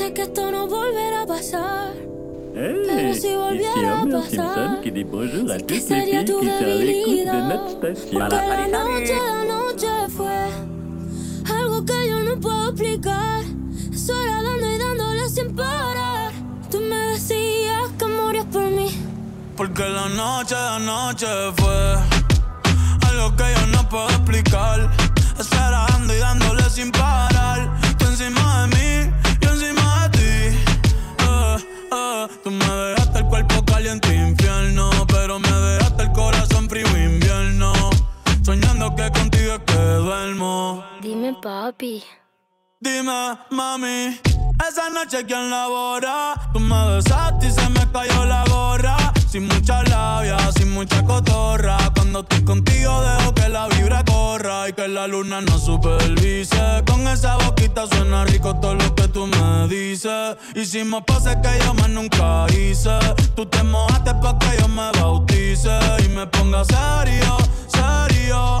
sé que esto no volverá a pasar. Hey, Pero si volviera a ici pasar, Simpson qui dit bonjour à ¿qué toutes les sería filles tu qui sont à l'écoute de debilidad? notre station. Porque la noche, la noche fue algo que yo no puedo explicar. Eso era dando y dándole sin parar. Tú me decías que morías por mí. Porque la noche, la noche fue algo que yo no puedo explicar. Esperando y dándole sin parar. Tú encima de mí, Dime, papi. Dime, mami, esa noche quién labora. Tú me besaste y se me cayó la gorra. Sin mucha labia, sin mucha cotorra. Cuando estoy contigo dejo que la vibra corra y que la luna no supervise. Con esa boquita suena rico todo lo que tú me dices. Hicimos pases que yo más nunca hice. Tú te mojaste pa' que yo me bautice y me ponga serio, serio.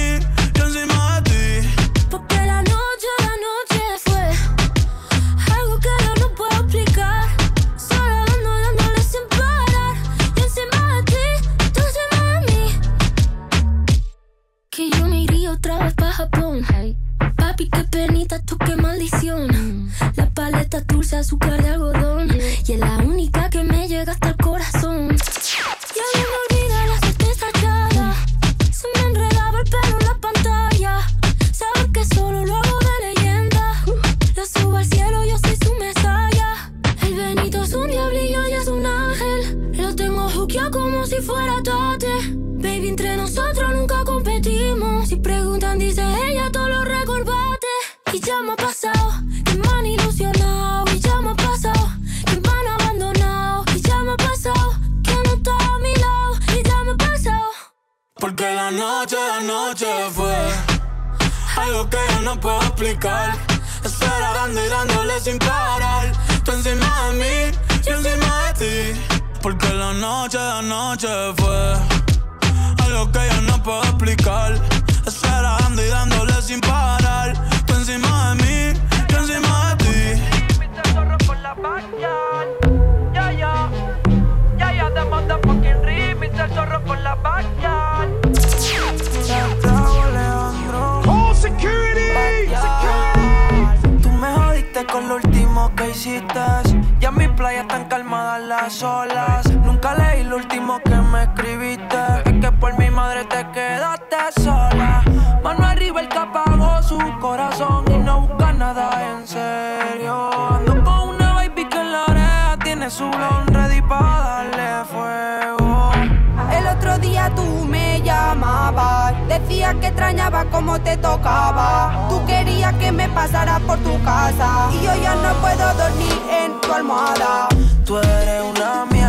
La paleta dulce, azúcar de algodón. Y es la única la decías que extrañaba cómo te tocaba. Tú querías que me pasara por tu casa y yo ya no puedo dormir en tu almohada. Tú eres una mierda,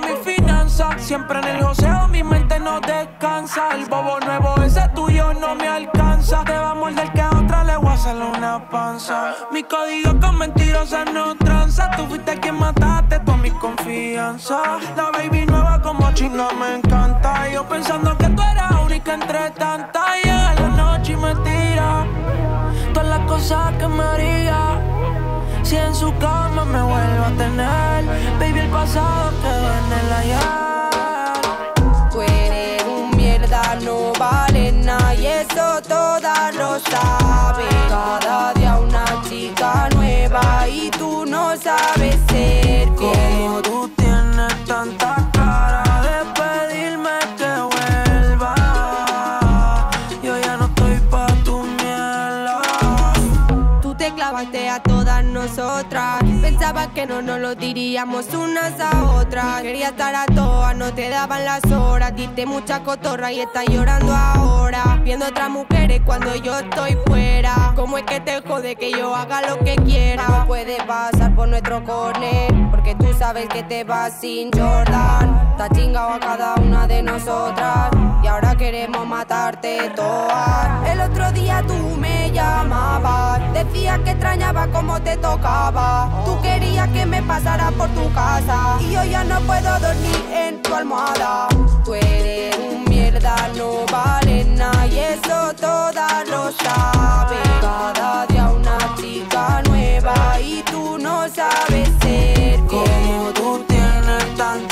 mi finanza. Siempre en el joseo, mi mente no descansa. El bobo nuevo, ese tuyo no me alcanza. Te va a morder que a otra le voy a hacer una panza. Mi código con mentirosas no tranza. Tú fuiste quien mataste toda mi confianza. La baby nueva como chinga me encanta. Yo pensando que tú eras única entre tantas. Llega la noche me tira cosas que me haría si en su cama me vuelvo a tener. Baby, el pasado quedó en el ayer. Tú eres un mierda, no vale nada y eso todas lo saben. Cada día una chica nueva y tú no sabes ser como tú tienes tanta que no nos lo diríamos unas a otras. Quería estar a todas, no te daban las horas. Diste mucha cotorra y estás llorando ahora. Viendo otras mujeres cuando yo estoy fuera. ¿Cómo es que te jode que yo haga lo que quiera? No puede pasar por nuestro corner. Porque tú sabes que te vas sin Jordan. Está chingado a cada una de nosotras. Y ahora queremos matarte todas. El otro día tú me llamabas. Decías que extrañaba como te tocaba. Tú querías que me pasara por tu casa. Y yo ya no puedo dormir en tu almohada. Tú eres un mierda, no vale nada. Y eso todas lo saben. Cada día una chica nueva. Y tú no sabes ser como tú tienes tanta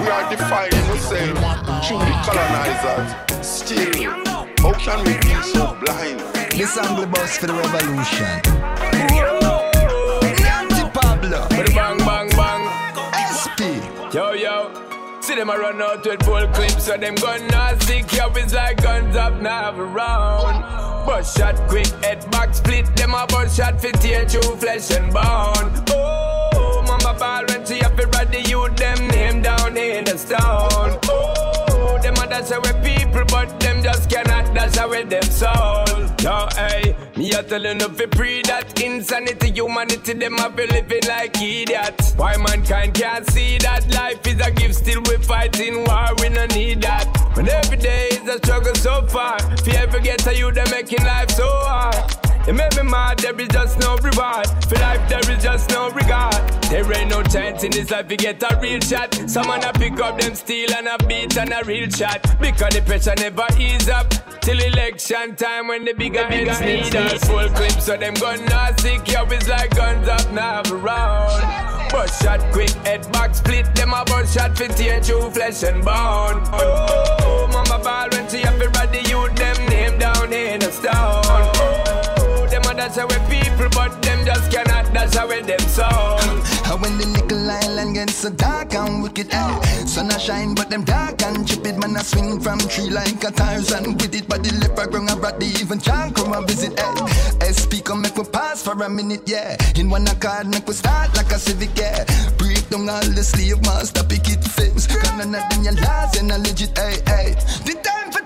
We are defining ourselves through the colonizers. Still, how can we be so blind? This angle bus for the revolution. The anti-Pablo. Bang, bang, bang. SP. Yo, yo. See them a run out with full clips, so them gun not stick up. It's like guns up now have a round. Bust shot quick, head back split. Them a bust shot fit tear through flesh and bone. Oh, mama ball when she have to ride the youth, them name down in the stone. Oh, them a dash away people, but them just cannot dash away them soul. Yo, hey, me a tell you no pre that insanity, humanity, them a be living like idiots. Why mankind can't see that life is a gift, still we fighting war, we no need that. When every day is a struggle so far, if you ever get to you, they making life so hard. You make me mad, there is just no reward. For life, there is just no regard. There ain't no chance in this life, you get a real shot. Someone a pick up them steel and a beat and a real shot. Because the pressure never ease up. Till election time when the bigger heads need us. Full clip, so them gun not sick, yo, it's like guns up now around. But Bust shot quick, head back split. Them a bust shot fit tear through flesh and bone. Oh, mama ball when she have everybody youth them name down in a stone. A dash away people, but them just cannot dash away them sound. And when the nickel island gets so dark and wicked, eh? Sun a shine, but them dark and chip Man, I swing from tree like a Tarzan with it. But the leper ground a brought the even John come and visit, eh? SP come make we pass for a minute, yeah. In one accord, make we start like a civic, yeah. Break down all the slave master, pick it fix. Cause none of them your laws and a legit, eh, eh. The time for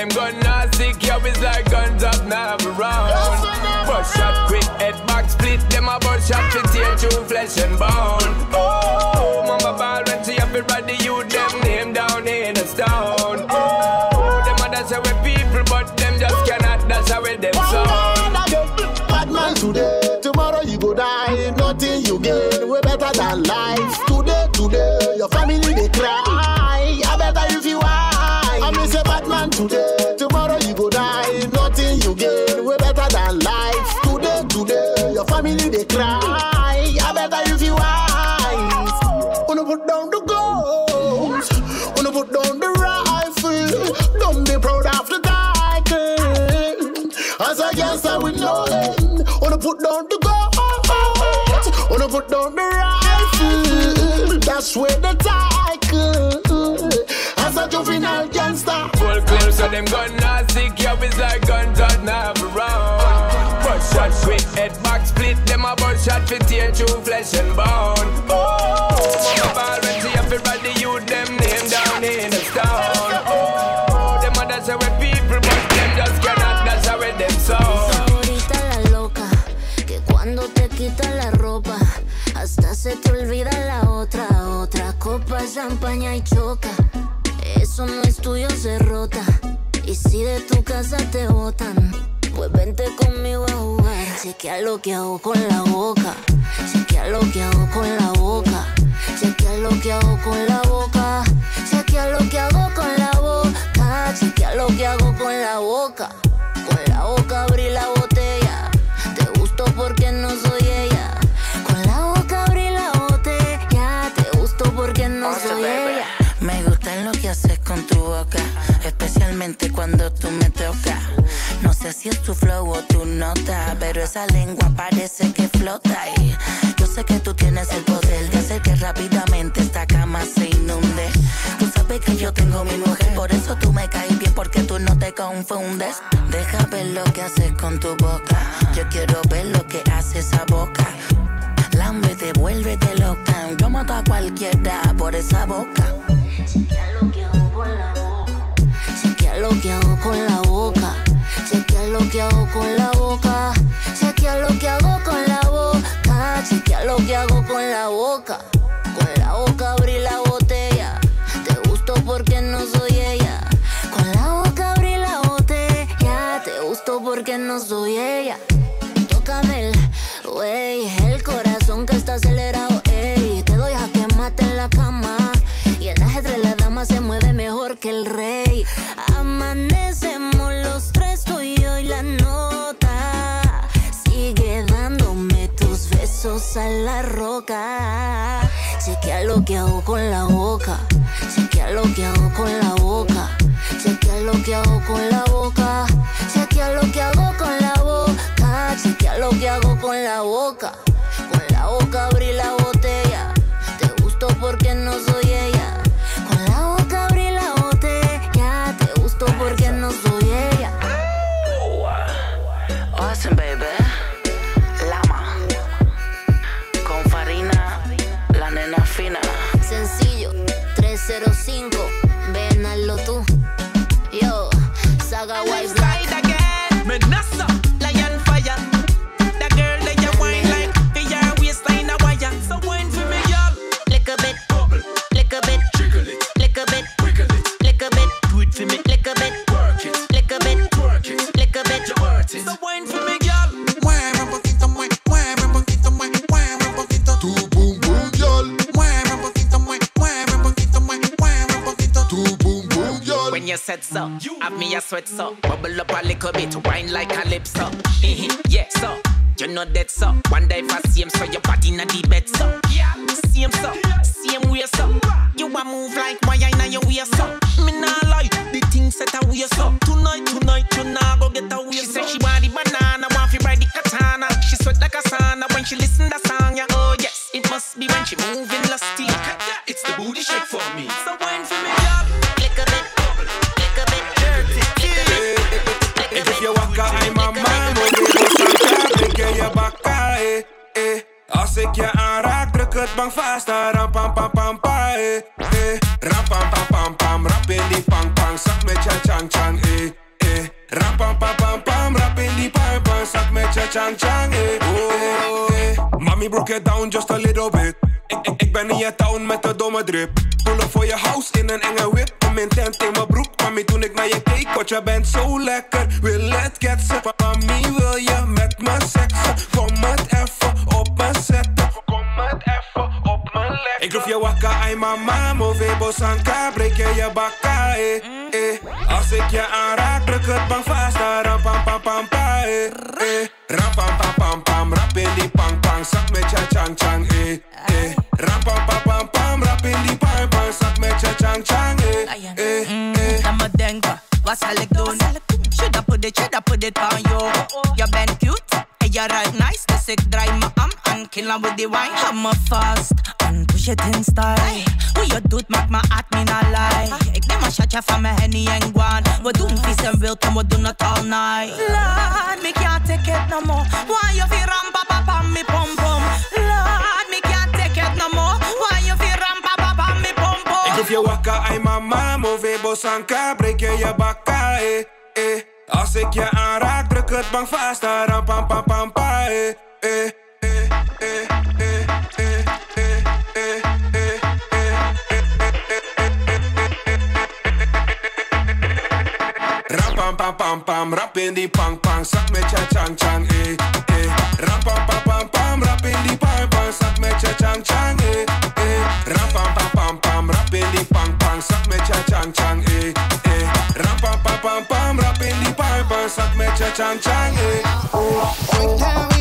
them gun not sick. Yo, it's like guns up now around. Bust shot quick, head back split. Them a bust shot fit tear through flesh and bone. Put down the guns, wanna put down the rifle. That's where the title. As a juvenile gangster. Full clips, so them gun not sick. Yo, it's like guns out now around. Bust shot quick, head back split. Them a bust shot fit tear through flesh and bone. Y si de tu casa te botan, pues vente conmigo a jugar. Chequea lo que hago con la boca, chequea lo que hago con la boca, chequea lo que hago con la boca, chequea lo que hago con la boca, chequea lo que hago con la boca. Con la boca abrí la botella. Cuando tú me tocas. No sé si es tu flow o tu nota, pero esa lengua parece que flota. Y yo sé que tú tienes el poder de hacer que rápidamente esta cama se inunde. Tú sabes que yo tengo mi mujer, por eso tú me caes bien, porque tú no te confundes. Deja ver lo que haces con tu boca. Yo quiero ver lo que hace esa boca. Lambe, devuélvete loca. Yo mato a cualquiera por esa boca. Lo que hago con la boca. Chequea lo que hago con la boca. Chequea lo que hago con la boca. Chequea lo que hago con la boca. Con la boca abrí la botella. Te gustó porque no soy ella. Con la boca abrí la botella. Te gustó porque no soy ella. Tócame el, wey, el corazón que está acelerado, ey. Te doy a que mate en la cama. Y el ajedrez la dama se mueve mejor que el rey. Besos a la roca. Chequea lo que hago con la boca. Chequea lo que hago con la boca. Chequea lo que hago con la boca. Chequea lo que hago con la boca. Chequea lo que hago con la boca. Down just a little bit. Ik, ben in je town met de domme drip. Pullen voor je house in een enge whip. Kom in tent in mijn broek. Mami, toen ik naar je keek, want je bent zo lekker. Wil het ketsen? Mami, wil je met me seksen? Kom het even op me zetten. Kom het even op me lekker. Ik roep je wakker, ai mama, move bosanka. Breek je je bakka, eh, eh. Als ik je aanraak, druk het bang vast. Ram pam pam pa, eh, eh. Ram pam, chang chang, eh, eh. Ram pam pam pam pam, rap in die pang pang. Zak met je chang chang, eh, eh, eh. Dan me denken, wat zal ik doen? Shoulda put it, shoulda put it on you. Je bent cute en je ruikt nice, dus ik draai me en with the wine. Hou me vast en push it in style. Hoe je doet maakt me at me not lie. Ik neem een shotje van mijn henny en guan. We doen vies en wild en we doen het all night. Lord, me can't take it no more. Why you feel ram pa pa pa me pom pom? Lord, me can't take it no more. Why you feel ram pa pa pa me pom pom? Ik roep je wakker, ai mama, move bosanka, breek je je bakka, eh, eh. Als ik je aanraak, druk het bang vast, ram pam pam pam pa, eh, eh, pam pam rap in die pang pang, zak met je chang chang, eh, eh. Ram pam pam pam pam, rap in die pang pang, zak met je chang chang, eh, eh. Ram pam pam pam pam, rap in die pang pang, zak met je chang chang, eh, eh. Ram pam pam pam pam, rap in die pang pang, zak met je chang chang, eh. Hoy te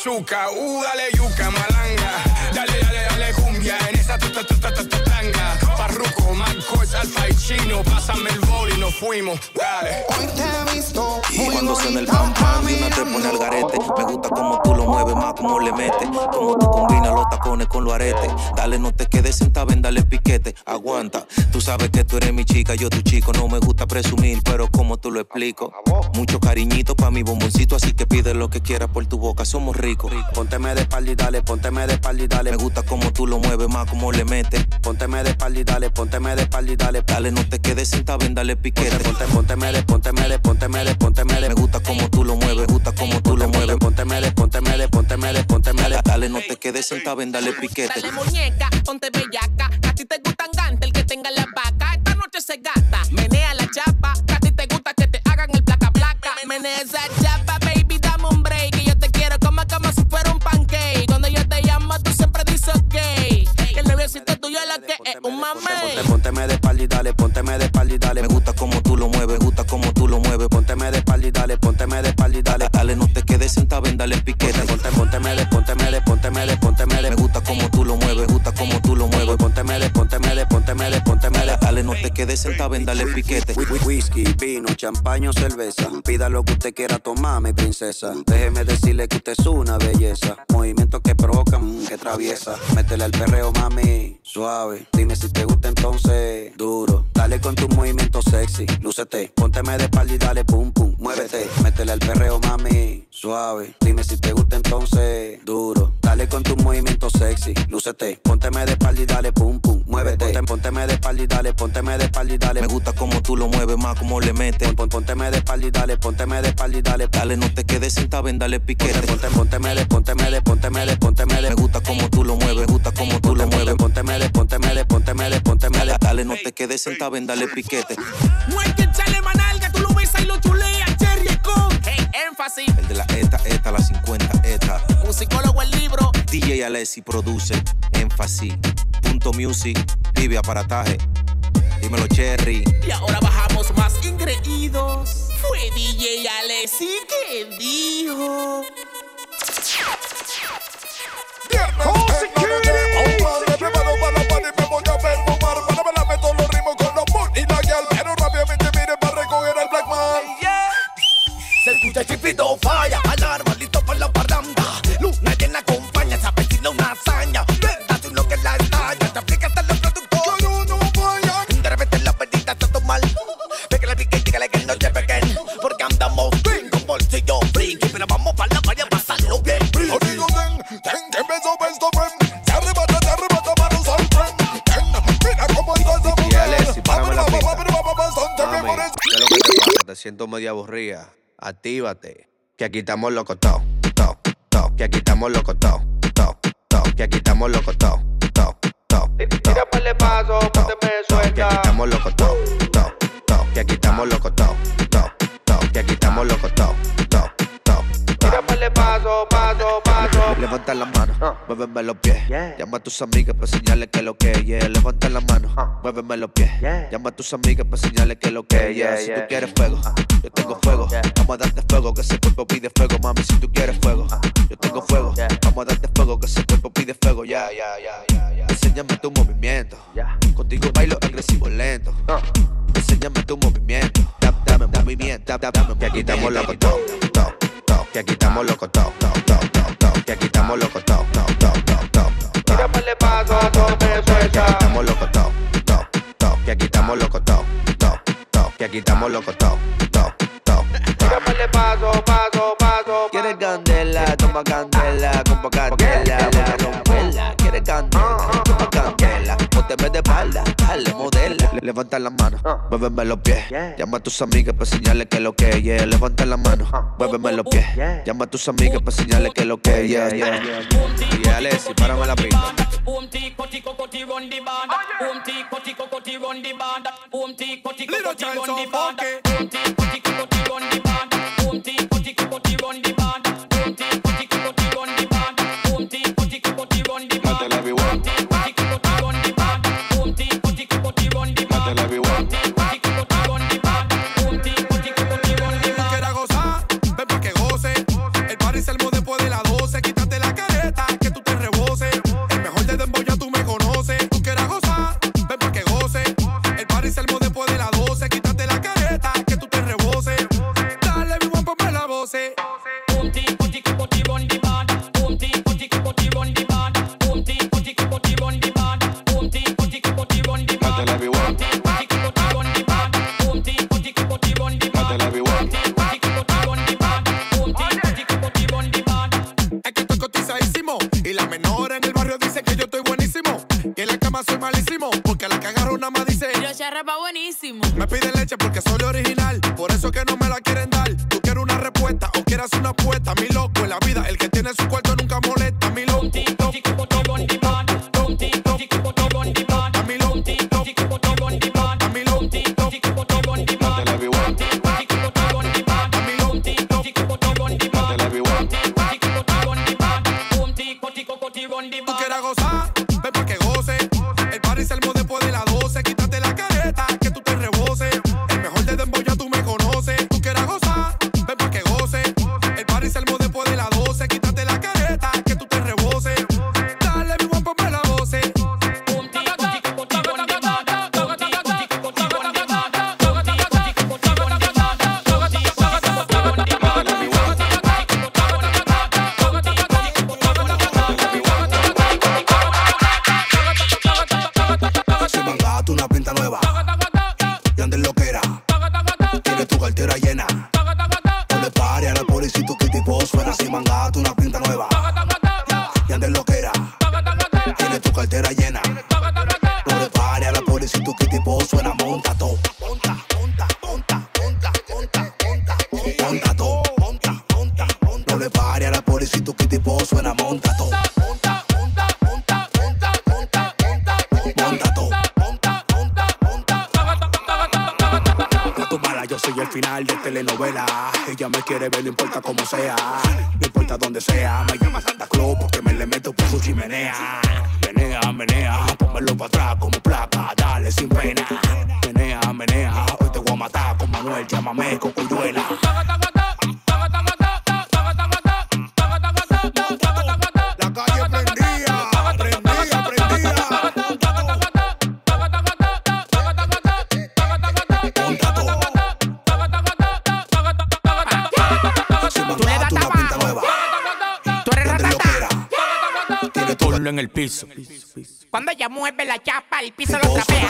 machuca. Uh, dale yuca, malanga. Dale, dale, dale cumbia. En esa tuta, tuta, tuta, Marcos, Alfa y Chino. Pásame el bol y nos fuimos. Dale. Hoy te he visto Y cuando suena el pam pam, de una te pone al garete. Me gusta como tú lo mueves, más como le metes. Como tú combinas los tacones con los aretes. Dale, no te quedes sentada, ven, dale piquete. Aguanta, tú sabes que tú eres mi chica, yo tu chico. No me gusta presumir, pero como tú lo explico. Mucho cariñito pa' mi bomboncito, así que pide lo que quieras por tu boca, somos ricos. Pónteme de espalda y dale, pónteme de espalda y dale. Me gusta como tú lo mueves, más como le metes. Pónteme de espalda y dale, pónteme de espalda y dale. Dale, no te quedes sentada, ven, dale piquete. Ponte, pónteme de, pónteme de, pónteme de, pónteme de. Me gusta como tú lo mueves, me gusta como tú lo mueves. Pónteme de, pónteme de, pónteme de, pónteme de. Dale, no te quedes sentada, ven, dale piquete. Dale muñeca, ponte bellaca. A ti te gusta gante el que tenga la vaca. Esta noche se gasta. Menea la chapa. A ti te gusta que te hagan el placa placa. Menea esa Noviocito tuyo lo que es un mamey. Pónteme de espalda y dale, pónteme de espalda y dale. Me gusta como tú lo mueves, gusta como tú lo mueves. Pónteme de espalda y dale, pónteme de espalda y dale. Dale, no te quedes sentada, ven, dale piquete. Ponte, pónteme de, pónteme de, Quedes sentada, ven, dale piquete. Whi- whi- Whisky, vino, champaña o cerveza. Pida lo que usted quiera tomar, mi princesa. Déjeme decirle que usted es una belleza. Movimientos que provocan que traviesa. Métele al perreo, mami, suave. Dime si te gusta entonces, duro. Dale con tu movimiento sexy, lúcete. Pónteme de espalda y dale pum pum, muévete. Métele al perreo, mami, suave. Dime si te gusta entonces, duro. Dale con tu movimiento sexy, lúcete. Pónteme de espalda y dale pum pum, muévete. Ponte, pónteme de espalda y dale, pónteme de espalda y dale. Me gusta como tú lo mueves más, como le metes. Pon, pon, pónteme de espalda y dale, pónteme de espalda y dale. Dale, no te quedes sentado, ven, dale piquete. Ponte, pónteme de, pónteme de, pónteme de, pónteme de. Me gusta como tú lo mueves, me gusta como tú lo mueves. Pónteme de, pónteme de, pónteme de, pónteme de. Dale, no te quedes sentado, ven, dale piquete. Muerte, chale, manalga, tú lo besas y lo chuleas, énfasis. El de la ETA, ETA, la 50, ETA. Musicólogo, el libro. DJ Alessi produce, énfasis. Punto music, pibe aparataje. Dímelo, Cherry. Y ahora bajamos más ingreídos. Fue DJ Alessi que dijo. Se escucha chipito falla, alarma listo para la parranda. Luna llena acompaña, se avecina una hazaña. Verdad, tú lo que la estalla, te aplica hasta los productos. Yo no falla. De repente la perdida está todo mal. Ve que la pique y dígale que no te peguen. Porque andamos bien con bolsillo friki, pero vamos para la playa a pasarlo bien. Amigo, ten, ten que beso friend. Se arrebata, se arrebata, al tren. Ten, mira cómo. Actívate. Que aquí estamos locos, to, to, to. Que aquí estamos locos, to, to, to. Que aquí estamos locos, to, to, to. Tira para el paso, ponte me Que aquí suelta. estamos locos, to, to, to. Que aquí estamos locos, to, to, to. Que aquí estamos locos, to, to, to. El paso, paso, paso. Levanta la mano, muéveme los pies. Llama a tus amigas para señalarle que lo que yeah. Levanta la mano, muéveme los pies. Llama a tus amigas para señalarle que lo que yeah. Si tú quieres fuego, yo tengo fuego. Vamos a darte fuego, que ese cuerpo pide fuego, mami. Si tú quieres fuego, yo tengo fuego. Vamos a darte fuego, que ese cuerpo pide fuego. Ya, ya, ya, ya. Enséñame tu movimiento. Contigo bailo agresivo lento. Enséñame tu movimiento. Dame, dame movimiento. Dame, dame, que aquí estamos locos, to, to, to. Que estamos locos. Tira el paso, ponte me Que aquí estamos locos, to, to, to. Que aquí estamos locos, to, to, to. Que aquí estamos locos, to, to, to. Tira para el paso, paso, paso. Quieres candela, toma candela, compa candela, vamos a romperla. Quieres candela, toma candela, pónteme de espalda, dale, modela. Le- Levanta la mano, muéveme los pies. Llama a tus amigas para señalarle que lo que yeah. Levanta la mano, muéveme los pies. Llama a tus amigas para señalarle que lo que yeah, yeah. Y Alessi, párame la pista. Boom tico tico coti quiere ver, no importa cómo sea. No importa donde sea. Piso. Cuando ella mueve la chapa, el piso lo trapea,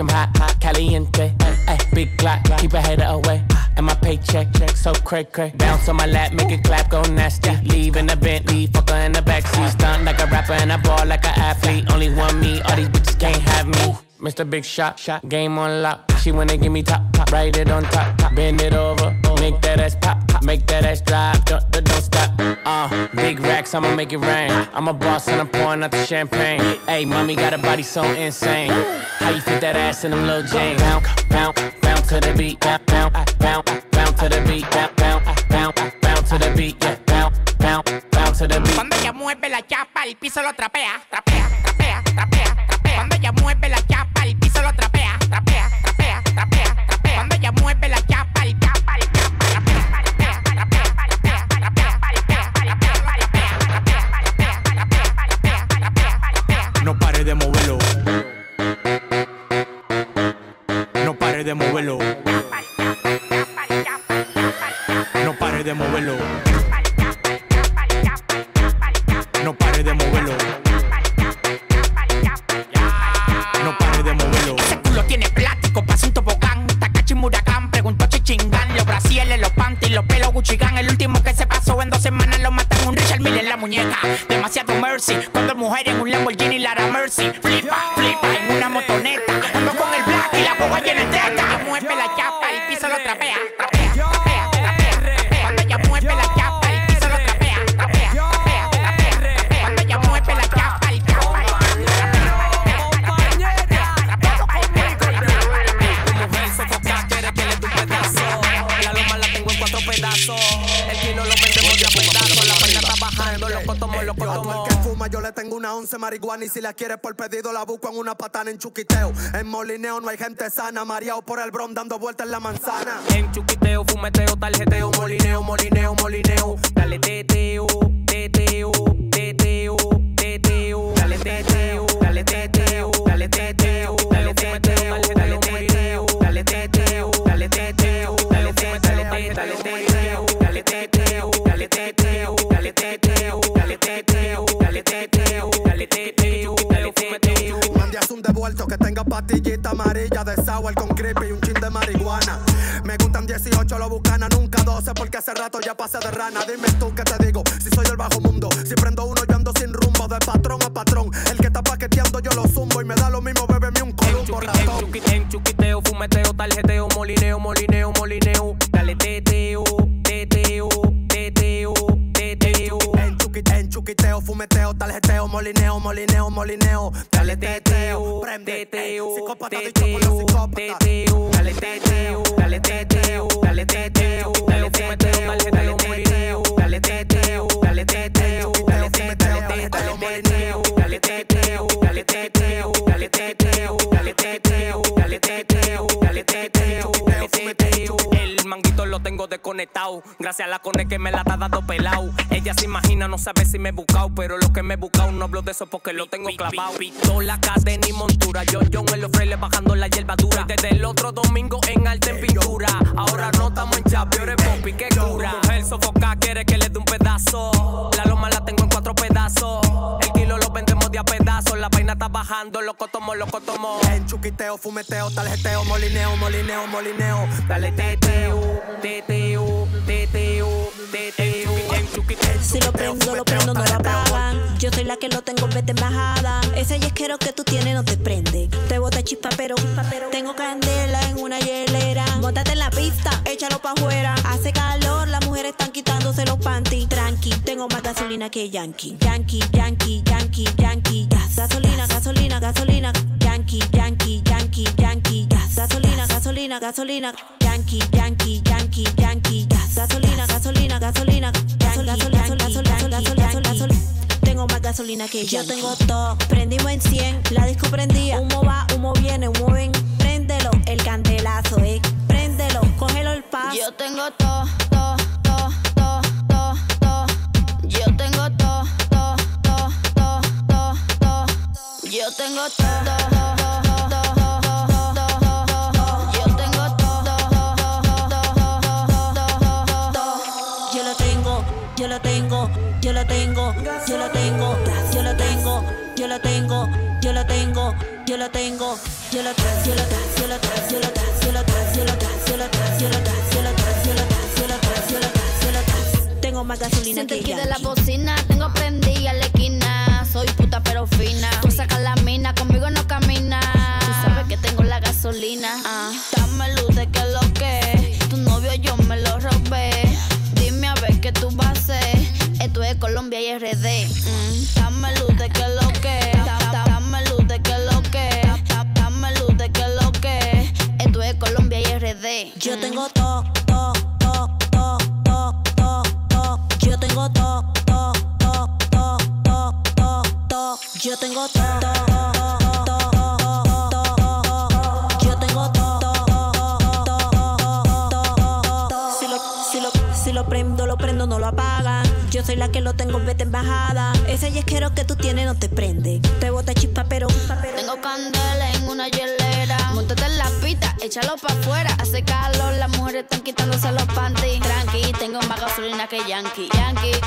I'm hot, hot, caliente. Eh, eh, hey, big clock, keep a hater away. Ah, and my paycheck, check so cray cray. Bounce on my lap, make it clap, go nasty. Leave in the Bentley, fuck her in the backseat. Stunt like a rapper and I ball like an athlete. Only one me, all these bitches can't have me. Mr. Big Shot, shot, game on lock. She wanna give me top, top, write it on top, top. bend it over, make that ass pop, pop, make that ass drop, don't, don't stop. Uh, big racks, I'ma make it rain. I'm a boss and I'm pouring out the champagne. Hey, mommy got a body so insane. How you fit that ass in them little jeans? Bounce, bounce, bounce to the beat, bounce, bounce, bounce, bounce to the beat, bounce, bounce, bounce, bounce to the beat, yeah, bounce, bounce, bounce to the beat. Cuando ella mueve la chapa, el piso lo trapea, trapea, trapea, de moverlo. No pare de moverlo. No pare de moverlo. Ese culo tiene plástico, pasa un tobogán. Takachi preguntó Chichingán. Los brasieles, los panties, los pelos Guccigan. El último que se pasó en dos semanas lo matan un Richard Mille en la muñeca. Demasiado mercy. Cuando mujer en un Lamborghini Lara Mercy. Marihuana y si la quieres por pedido la busco en una patana en chuquiteo. En molineo no hay gente sana, mareado por el bron dando vueltas en la manzana. En chuquiteo, fumeteo, tarjeteo, molineo, molineo, molineo. Dale teteo, teteo, teteo, teteo. Dale teteo, dale teteo, dale teteo, dale teteo, dale teteo, dale teteo, dale teteo, dale teteo, dale teteo, dale teteo, Devuelto que tenga pastillita amarilla de sour con creepy y un chin de marihuana. Me gustan 18, lo bucana, nunca 12 porque hace rato ya pasé de rana. Dime tú qué te digo, si soy el bajo mundo. Si prendo uno yo ando sin rumbo, de patrón a patrón. El que está paqueteando yo lo zumbo y me da lo mismo, bébeme un columbo ratón. En chuquiteo, fumeteo, tarjeteo, molineo, molineo, molineo. Dale chuquiteo, fumeteo, molineo, molineo, molineo. Dale teteo, prende, ey, psicópata dicho por la psicópata. Dale teteo, dale teteo, dale teteo, dale dale teteo, dale teteo, dale teteo, dale teteo, dale teteo, dale teteo, dale teteo, dale teteo, dale teteo, dale teteo, dale teteo, dale teteo. El manguito lo tengo desconectado. Gracias a la cone que me la está dando pelado. Ella se imagina, no sabe si me he buscado. Pero lo que me he buscado no hablo de eso porque lo tengo clavado. Pistola, cadena y montura. Yo, yo en los frailes bajando la hierba dura. Desde el otro domingo en arte en pintura. Ahora no estamos en chap, eres popi, que cura. El sofoca quiere que le dé un pedazo. La loma la tengo en cuatro pedazos. El kilo lo vendemos de a pedazos. La vaina está bajando, loco tomo, loco tomo. En chuquiteo, fumeteo, tarjeteo, molineo, molineo, molineo. Dale teteo, teteo. En chuquiteo, Si lo prendo, lo prendo, no lo apagan. Yo soy la que lo tengo de embajada. Ese yesquero que tú tienes no te prende. Te bota chispa, pero tengo candela en una hielera. Móntate en la pista, échalo pa' afuera. Hace calor, las mujeres están quitándose los panties. Tranqui, tengo más gasolina que Yankee. Yankee, Yankee, Yankee, Yankee. Gas, gasolina, gasolina, gasolina. Yankee, Yankee, Yankee, Yankee. Gas, gasolina, gasolina, gasolina. Yankee, Yankee, Yankee, Yankee. Gas, gasolina, gasolina, gasolina. Gasolina, gasolina, gasolina, gasolina, gasolina. Tengo más gasolina que Yo tengo todo, prendimos en 100, la disco prendía. Humo va, humo viene, humo ven. Préndelo, el candelazo, eh. Préndelo, cógelo el paso. Yo tengo todo, todo, todo, todo, todo, todo. Yo tengo todo, todo, todo, todo, todo, todo. Yo tengo todo. Lo tengo, yo lo tra- yo lo tra- yo lo tra- yo lo tra- yo lo tra- yo lo tra- yo lo tra- yo lo tra- yo lo tra- yo lo tra- yo lo tra- yo lo Tengo más gasolina que de la bocina, tengo prendida la esquina. Soy puta pero fina. Tú sacas la mina, conmigo no camina. Tú sabes que tengo la gasolina. Ah, dame luz de que lo que. Tu novio yo me lo robé. Dime a ver qué tú vas a hacer. Esto es Colombia y RD. Mm, dame luz de que lo Yo tengo to, to, to, to, to, to, to. Yo tengo to, to, to, to, to, to, to. Yo tengo to, to, to, to, to, to, to. Yo tengo to, to, to, to, to. Si lo, si lo, si lo prendo, lo prendo, no lo apaga. Yo soy la que lo tengo, vete en bajada. Ese yesquero que tú tienes no te prende. Te bota chispa, pero. Tengo candela en una hiela échalo pa' afuera. Hace calor, las mujeres están quitándose los panties. Tranqui, tengo más gasolina que Yankee. Yankee,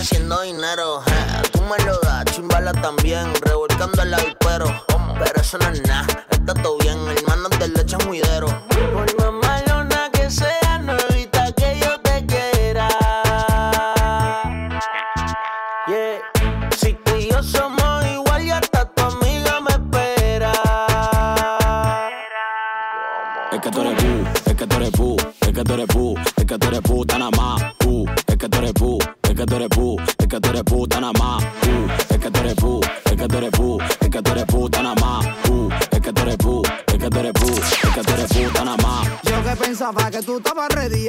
haciendo dinero. Eh. Tú me lo das, chimbala también, revolcando el avispero. Pero eso no es nada, está todo bien, hermano te hermanos del leche es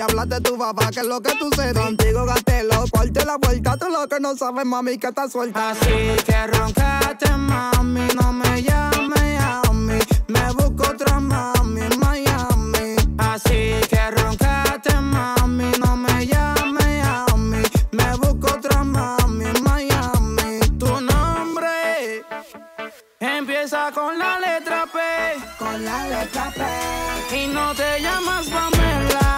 hablas de tu papá, que es lo que tú serás. Contigo gasté los cuartos la vuelta, tú lo que no sabes, mami, que estás suelta. Así que roncate, mami, no me llames a mí. Me busco otra mami en Miami. Así que roncate, mami, no me llames a mí. Me busco otra mami en Miami. Tu nombre empieza con la letra P. Con la letra P. Y no te llamas Pamela.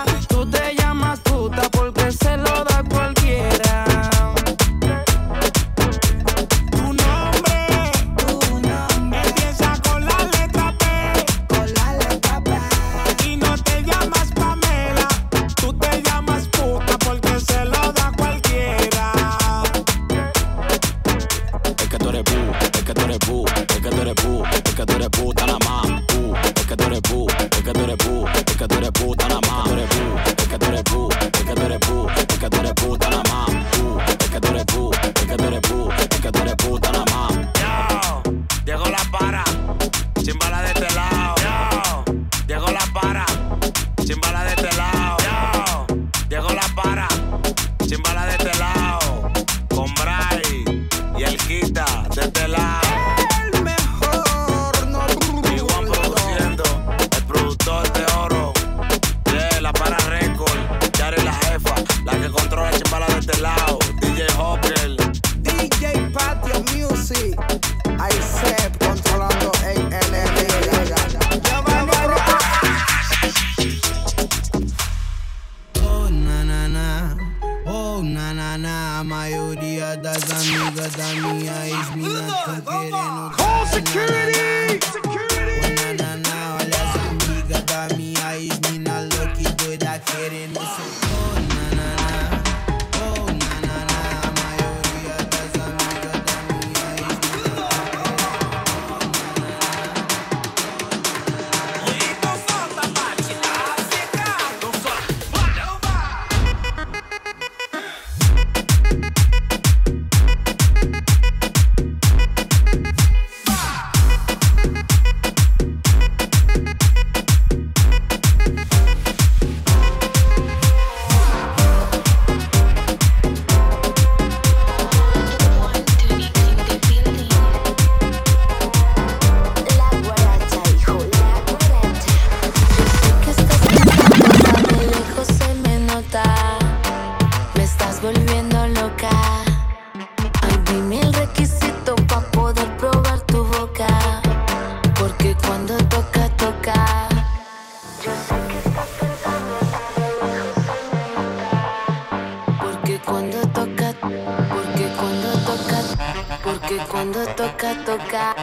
Cuando toca, toca,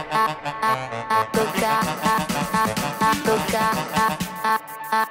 toca, toca. Yo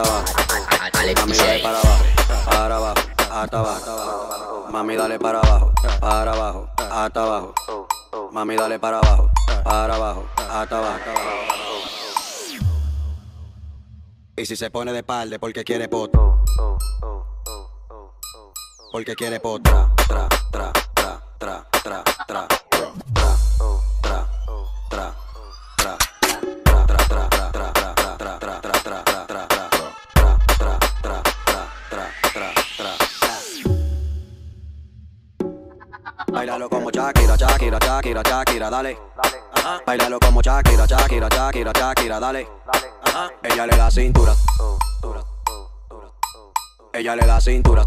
hasta. Mami, dale para abajo, para abajo, hasta abajo. Mami, dale para abajo, para abajo, hasta abajo. Mami, dale para abajo, para abajo, hasta abajo. Y si se pone de palde porque quiere poto. Porque quiere poto. Tra, tra, tra, tra, tra, tra. tra. Bailalo como Shakira, Shakira, Shakira, Shakira, dale. Bailalo como Shakira, Shakira, Shakira, Shakira, dale. Ella le da cintura. Ella le da cintura.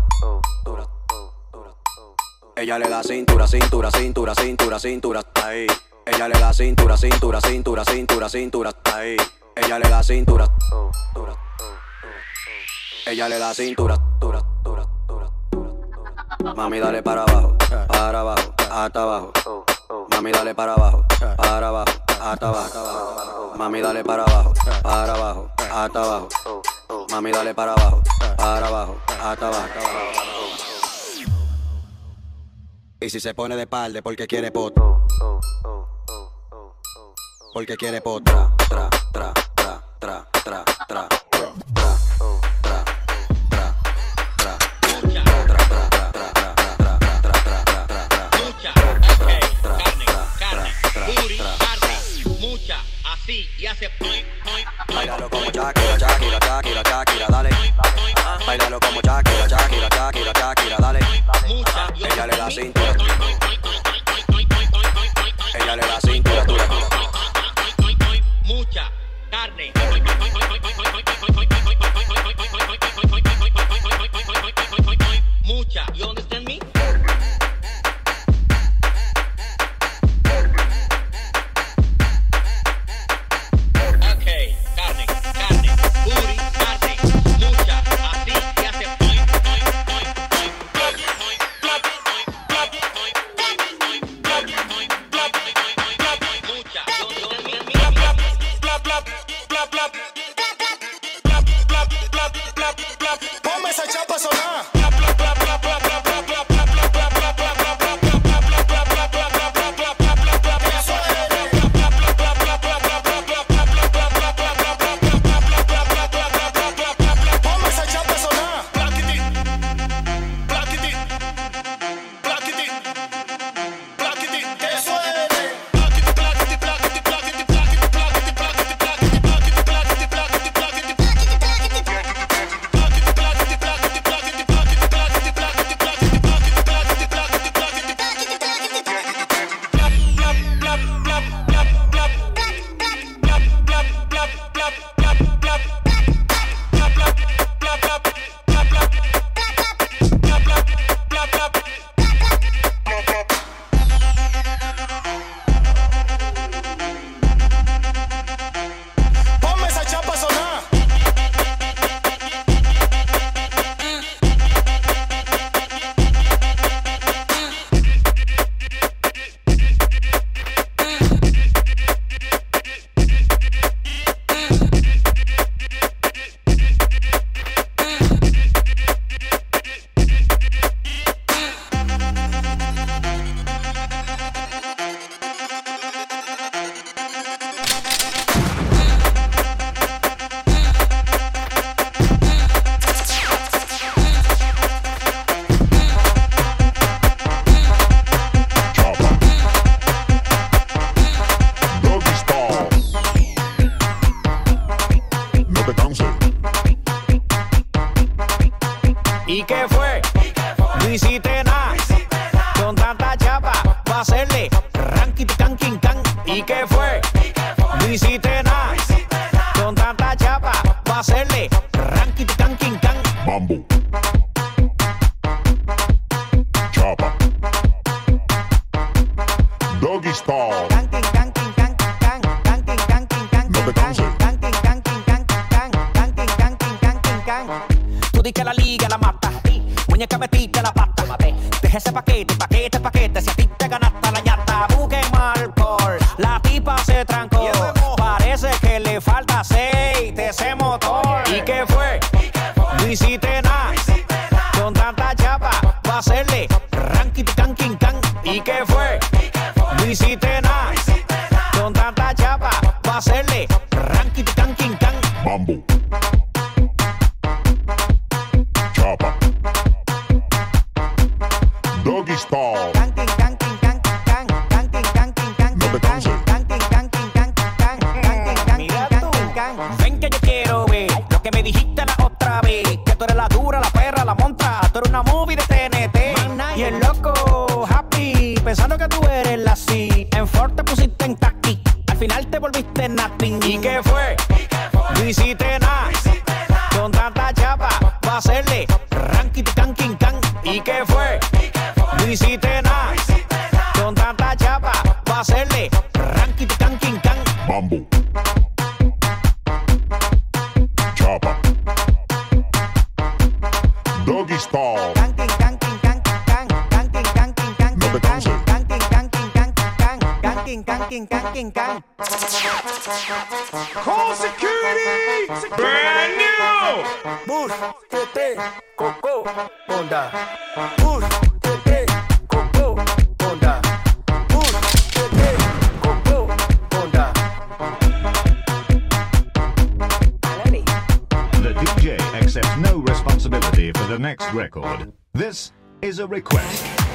Ella le da cintura, cintura, cintura, cintura, cintura, ahí. Ella le da cintura, cintura, cintura, cintura, cintura, ahí. Ella le da cintura. Ella le da cintura. Mami, dale para abajo, para abajo, hasta abajo. Mami, dale para abajo, para abajo, hasta abajo. Mami, dale para abajo, para abajo, hasta abajo. Mami, dale para abajo, para abajo, hasta abajo. Y si se pone de palde porque quiere poto. Porque quiere potra, tra, tra, tra, tra, tra, tra. Mucha, así, y hace point, point, Bailalo como Shakira, Shakira, Shakira, Shakira, dale. Bailalo como Shakira, Shakira, Shakira, Shakira, dale. Ella le da cintura. blá blá blá. ¿Y qué fue? No hiciste nada. Con tanta chapa, va a hacerle ranking, can, ¿Y qué fue? No hiciste nada. King Kong, King Kong. Call security! Brand new! Moose, Tete, Coco, Honda. Moose, Tete, Coco, Honda. Moose, Tete, Coco, Honda. The DJ accepts no responsibility for the next record. This is a request.